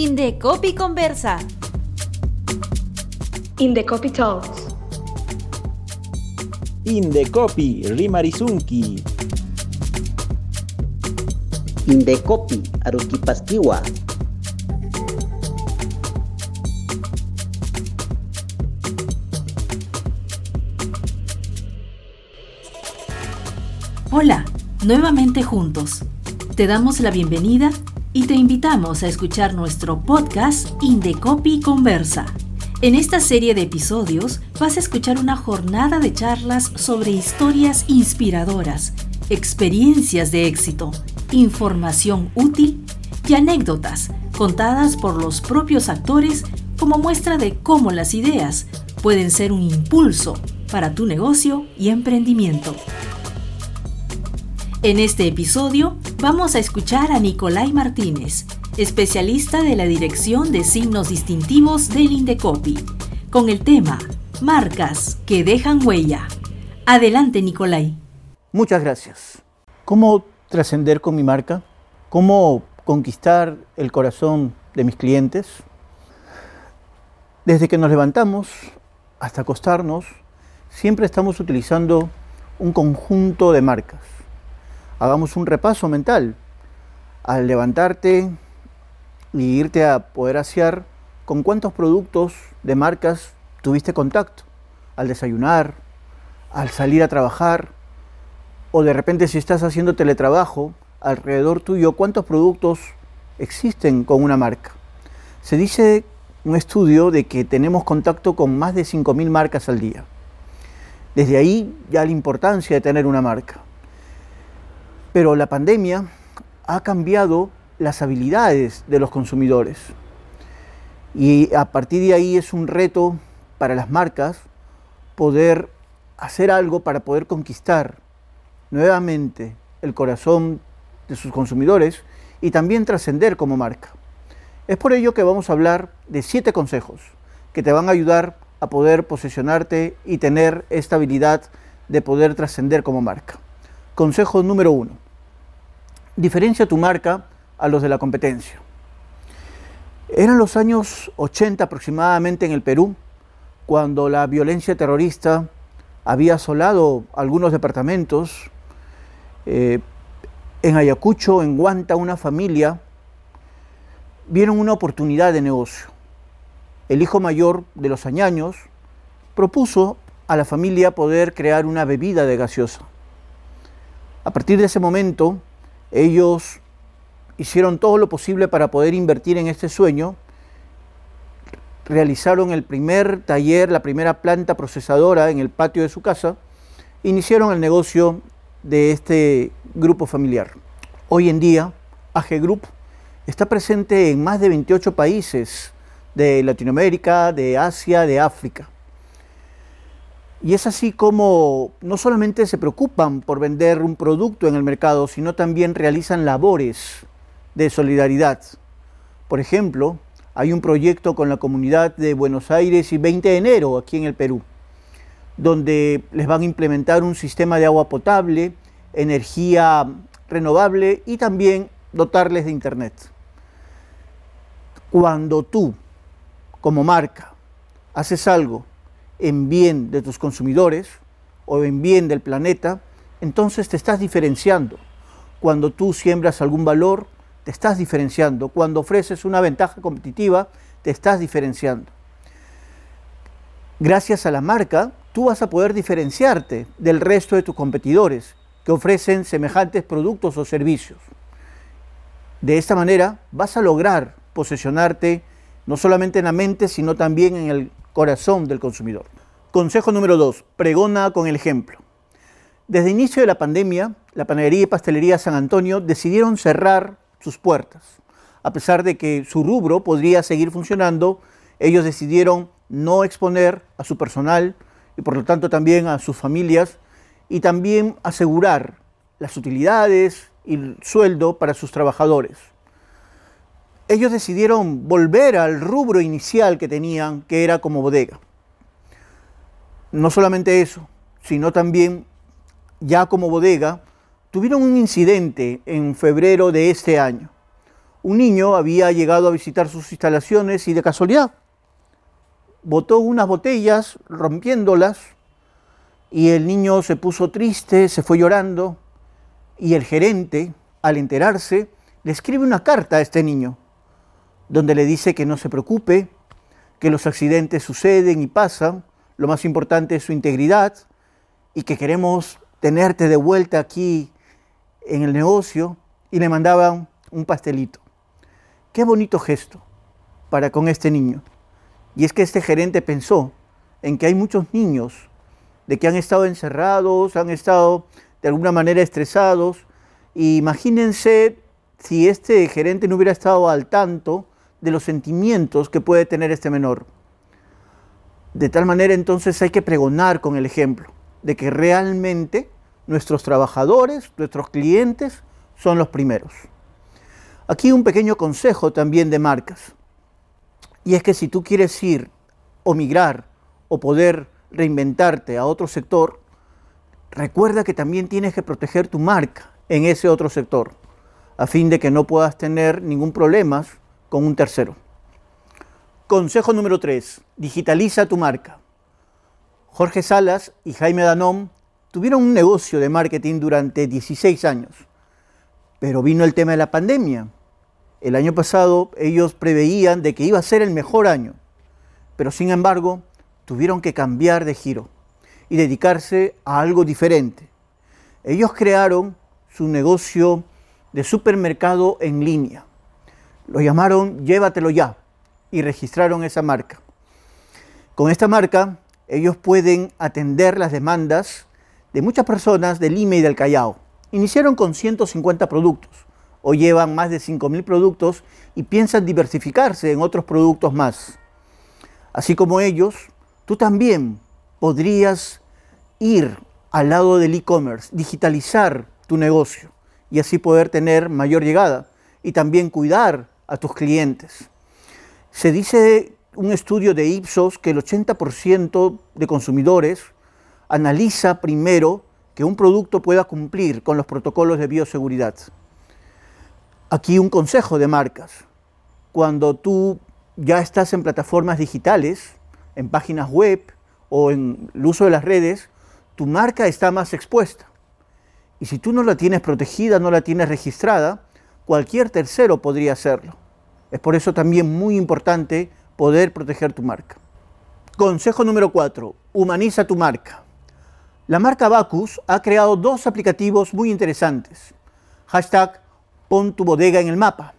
Indecopi Conversa. Indecopi Talks. Indecopi Rimarizunki. Indecopi Aruquipastiwa. Hola, nuevamente juntos. Te damos la bienvenida y te invitamos a escuchar nuestro podcast Indecopi Conversa. En esta serie de episodios vas a escuchar una jornada de charlas sobre historias inspiradoras, experiencias de éxito, información útil y anécdotas contadas por los propios actores como muestra de cómo las ideas pueden ser un impulso para tu negocio y emprendimiento. En este episodio vamos a escuchar a Nicolai Martínez, especialista de la Dirección de Signos Distintivos del Indecopi, con el tema Marcas que dejan huella. Adelante, Nicolai. Muchas gracias. ¿Cómo trascender con mi marca? ¿Cómo conquistar el corazón de mis clientes? Desde que nos levantamos hasta acostarnos, siempre estamos utilizando un conjunto de marcas hagamos un repaso mental. Al levantarte y irte a poder asear, ¿con cuántos productos de marcas tuviste contacto? Al desayunar, al salir a trabajar, o de repente si estás haciendo teletrabajo, alrededor tuyo, ¿cuántos productos existen con una marca? Se dice un estudio de que tenemos contacto con más de 5.000 marcas al día. Desde ahí ya la importancia de tener una marca. Pero la pandemia ha cambiado las habilidades de los consumidores. Y a partir de ahí es un reto para las marcas poder hacer algo para poder conquistar nuevamente el corazón de sus consumidores y también trascender como marca. Es por ello que vamos a hablar de siete consejos que te van a ayudar a poder posicionarte y tener esta habilidad de poder trascender como marca. Consejo número uno. Diferencia tu marca a los de la competencia. Eran los años 80 aproximadamente en el Perú, cuando la violencia terrorista había asolado algunos departamentos. Eh, en Ayacucho, en Guanta, una familia vieron una oportunidad de negocio. El hijo mayor de los añaños propuso a la familia poder crear una bebida de gaseosa. A partir de ese momento, ellos hicieron todo lo posible para poder invertir en este sueño. Realizaron el primer taller, la primera planta procesadora en el patio de su casa. Iniciaron el negocio de este grupo familiar. Hoy en día, AG Group está presente en más de 28 países de Latinoamérica, de Asia, de África. Y es así como no solamente se preocupan por vender un producto en el mercado, sino también realizan labores de solidaridad. Por ejemplo, hay un proyecto con la comunidad de Buenos Aires y 20 de enero aquí en el Perú, donde les van a implementar un sistema de agua potable, energía renovable y también dotarles de Internet. Cuando tú, como marca, haces algo en bien de tus consumidores o en bien del planeta, entonces te estás diferenciando. Cuando tú siembras algún valor, te estás diferenciando. Cuando ofreces una ventaja competitiva, te estás diferenciando. Gracias a la marca, tú vas a poder diferenciarte del resto de tus competidores que ofrecen semejantes productos o servicios. De esta manera vas a lograr posesionarte no solamente en la mente, sino también en el corazón del consumidor. Consejo número dos, pregona con el ejemplo. Desde el inicio de la pandemia, la panadería y pastelería San Antonio decidieron cerrar sus puertas. A pesar de que su rubro podría seguir funcionando, ellos decidieron no exponer a su personal y por lo tanto también a sus familias y también asegurar las utilidades y el sueldo para sus trabajadores ellos decidieron volver al rubro inicial que tenían, que era como bodega. No solamente eso, sino también ya como bodega, tuvieron un incidente en febrero de este año. Un niño había llegado a visitar sus instalaciones y de casualidad botó unas botellas rompiéndolas y el niño se puso triste, se fue llorando y el gerente, al enterarse, le escribe una carta a este niño donde le dice que no se preocupe, que los accidentes suceden y pasan, lo más importante es su integridad y que queremos tenerte de vuelta aquí en el negocio y le mandaban un pastelito. Qué bonito gesto para con este niño. Y es que este gerente pensó en que hay muchos niños de que han estado encerrados, han estado de alguna manera estresados. Imagínense si este gerente no hubiera estado al tanto de los sentimientos que puede tener este menor. De tal manera entonces hay que pregonar con el ejemplo de que realmente nuestros trabajadores, nuestros clientes son los primeros. Aquí un pequeño consejo también de marcas. Y es que si tú quieres ir o migrar o poder reinventarte a otro sector, recuerda que también tienes que proteger tu marca en ese otro sector, a fin de que no puedas tener ningún problema con un tercero. Consejo número 3. Digitaliza tu marca. Jorge Salas y Jaime Danón tuvieron un negocio de marketing durante 16 años, pero vino el tema de la pandemia el año pasado ellos preveían de que iba a ser el mejor año, pero sin embargo tuvieron que cambiar de giro y dedicarse a algo diferente. Ellos crearon su negocio de supermercado en línea. Lo llamaron Llévatelo ya y registraron esa marca. Con esta marca ellos pueden atender las demandas de muchas personas del Lima y del Callao. Iniciaron con 150 productos o llevan más de 5.000 productos y piensan diversificarse en otros productos más. Así como ellos, tú también podrías ir al lado del e-commerce, digitalizar tu negocio y así poder tener mayor llegada y también cuidar a tus clientes. Se dice un estudio de Ipsos que el 80% de consumidores analiza primero que un producto pueda cumplir con los protocolos de bioseguridad. Aquí un consejo de marcas. Cuando tú ya estás en plataformas digitales, en páginas web o en el uso de las redes, tu marca está más expuesta. Y si tú no la tienes protegida, no la tienes registrada, cualquier tercero podría hacerlo. Es por eso también muy importante poder proteger tu marca. Consejo número 4. Humaniza tu marca. La marca Bacus ha creado dos aplicativos muy interesantes. Hashtag Pon tu bodega en el mapa,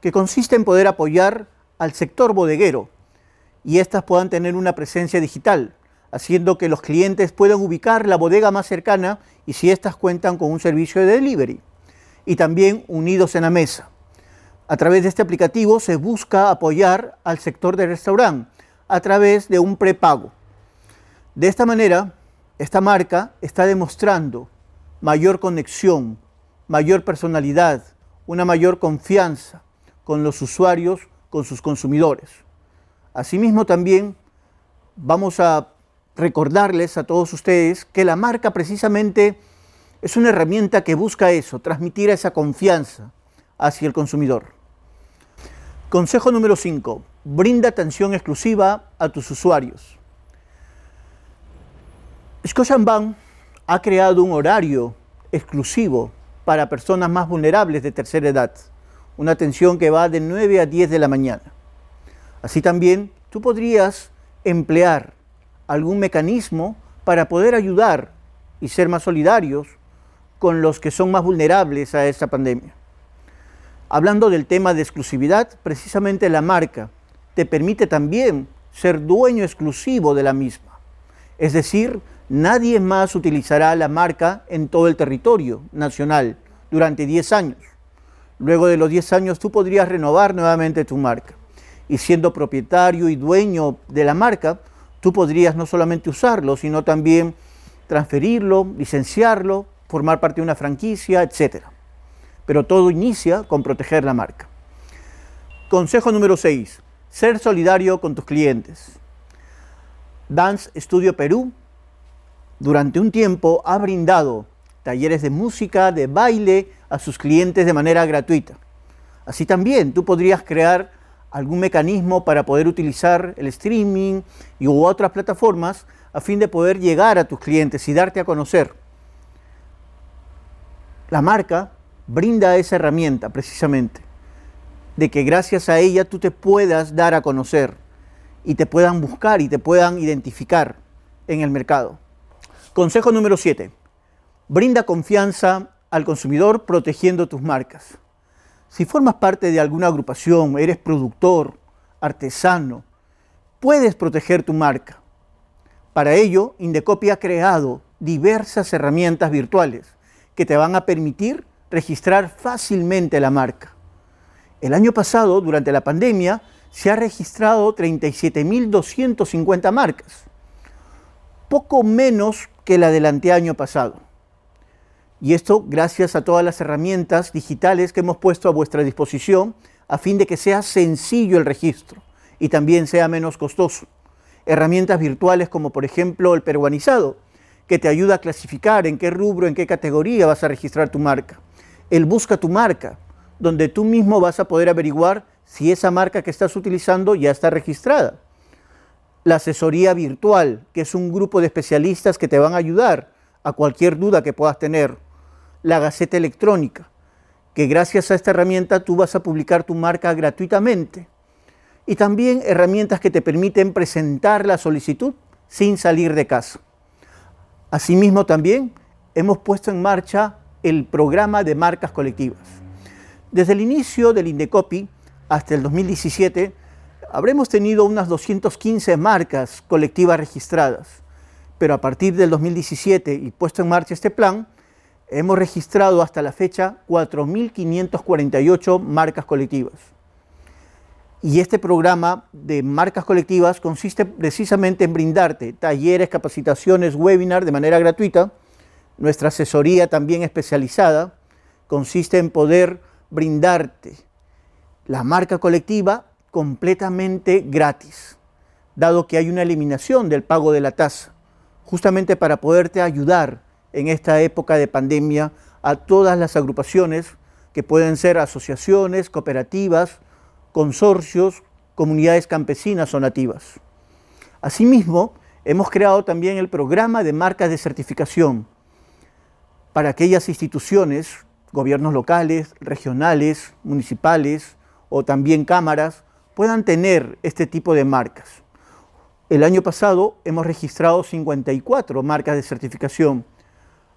que consiste en poder apoyar al sector bodeguero y éstas puedan tener una presencia digital, haciendo que los clientes puedan ubicar la bodega más cercana y si éstas cuentan con un servicio de delivery. Y también unidos en la mesa. A través de este aplicativo se busca apoyar al sector del restaurante a través de un prepago. De esta manera, esta marca está demostrando mayor conexión, mayor personalidad, una mayor confianza con los usuarios, con sus consumidores. Asimismo también vamos a recordarles a todos ustedes que la marca precisamente es una herramienta que busca eso, transmitir esa confianza hacia el consumidor. Consejo número 5. Brinda atención exclusiva a tus usuarios. Scotiabank ha creado un horario exclusivo para personas más vulnerables de tercera edad, una atención que va de 9 a 10 de la mañana. Así también tú podrías emplear algún mecanismo para poder ayudar y ser más solidarios con los que son más vulnerables a esta pandemia. Hablando del tema de exclusividad, precisamente la marca te permite también ser dueño exclusivo de la misma. Es decir, nadie más utilizará la marca en todo el territorio nacional durante 10 años. Luego de los 10 años tú podrías renovar nuevamente tu marca. Y siendo propietario y dueño de la marca, tú podrías no solamente usarlo, sino también transferirlo, licenciarlo, formar parte de una franquicia, etc. Pero todo inicia con proteger la marca. Consejo número 6. Ser solidario con tus clientes. Dance Studio Perú durante un tiempo ha brindado talleres de música, de baile a sus clientes de manera gratuita. Así también tú podrías crear algún mecanismo para poder utilizar el streaming y u otras plataformas a fin de poder llegar a tus clientes y darte a conocer. La marca brinda esa herramienta precisamente, de que gracias a ella tú te puedas dar a conocer y te puedan buscar y te puedan identificar en el mercado. Consejo número 7. Brinda confianza al consumidor protegiendo tus marcas. Si formas parte de alguna agrupación, eres productor, artesano, puedes proteger tu marca. Para ello, Indecopy ha creado diversas herramientas virtuales que te van a permitir registrar fácilmente la marca. El año pasado, durante la pandemia, se ha registrado 37.250 marcas, poco menos que la del anteaño pasado. Y esto gracias a todas las herramientas digitales que hemos puesto a vuestra disposición a fin de que sea sencillo el registro y también sea menos costoso. Herramientas virtuales como por ejemplo el peruanizado, que te ayuda a clasificar en qué rubro, en qué categoría vas a registrar tu marca. El busca tu marca, donde tú mismo vas a poder averiguar si esa marca que estás utilizando ya está registrada. La asesoría virtual, que es un grupo de especialistas que te van a ayudar a cualquier duda que puedas tener la Gaceta Electrónica, que gracias a esta herramienta tú vas a publicar tu marca gratuitamente. Y también herramientas que te permiten presentar la solicitud sin salir de casa. Asimismo también hemos puesto en marcha el programa de marcas colectivas. Desde el inicio del Indecopy hasta el 2017 habremos tenido unas 215 marcas colectivas registradas, pero a partir del 2017 y puesto en marcha este plan, hemos registrado hasta la fecha 4.548 marcas colectivas. Y este programa de marcas colectivas consiste precisamente en brindarte talleres, capacitaciones, webinars de manera gratuita. Nuestra asesoría también especializada consiste en poder brindarte la marca colectiva completamente gratis, dado que hay una eliminación del pago de la tasa, justamente para poderte ayudar en esta época de pandemia a todas las agrupaciones que pueden ser asociaciones, cooperativas, consorcios, comunidades campesinas o nativas. Asimismo, hemos creado también el programa de marcas de certificación para aquellas instituciones, gobiernos locales, regionales, municipales o también cámaras, puedan tener este tipo de marcas. El año pasado hemos registrado 54 marcas de certificación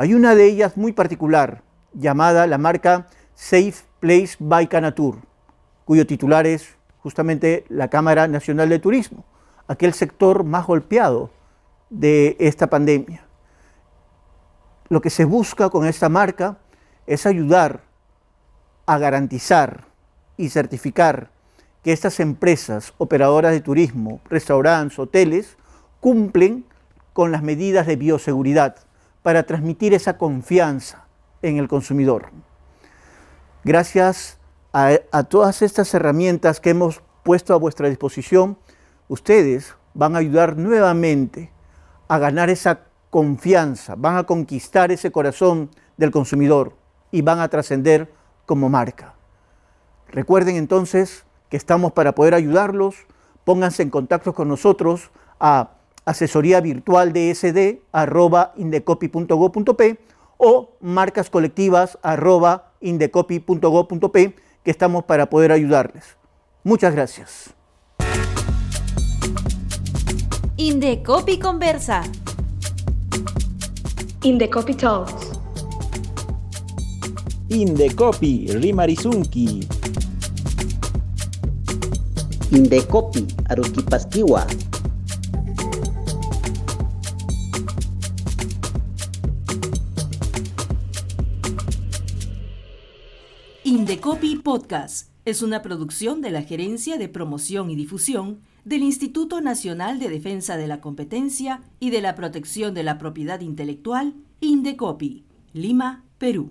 hay una de ellas muy particular, llamada la marca Safe Place by Canatur, cuyo titular es justamente la Cámara Nacional de Turismo, aquel sector más golpeado de esta pandemia. Lo que se busca con esta marca es ayudar a garantizar y certificar que estas empresas operadoras de turismo, restaurantes, hoteles, cumplen con las medidas de bioseguridad para transmitir esa confianza en el consumidor. Gracias a, todas estas herramientas que hemos puesto a vuestra disposición, ustedes van a ayudar nuevamente a ganar esa confianza, van a conquistar ese corazón del consumidor y van a trascender como marca. Recuerden entonces que estamos para poder ayudarlos, pónganse en contacto con nosotros a asesoría virtual indecopy.go.p o marcas colectivas arroba indecopy.go.p que estamos para poder ayudarles. Muchas gracias. Indecopy conversa. Indecopy Talks. Indecopy Rimarizunki. Indecopy Aruquipastiwa. Indecopy Podcast es una producción de la Gerencia de Promoción y Difusión del Instituto Nacional de Defensa de la Competencia y de la Protección de la Propiedad Intelectual, Indecopy, Lima, Perú.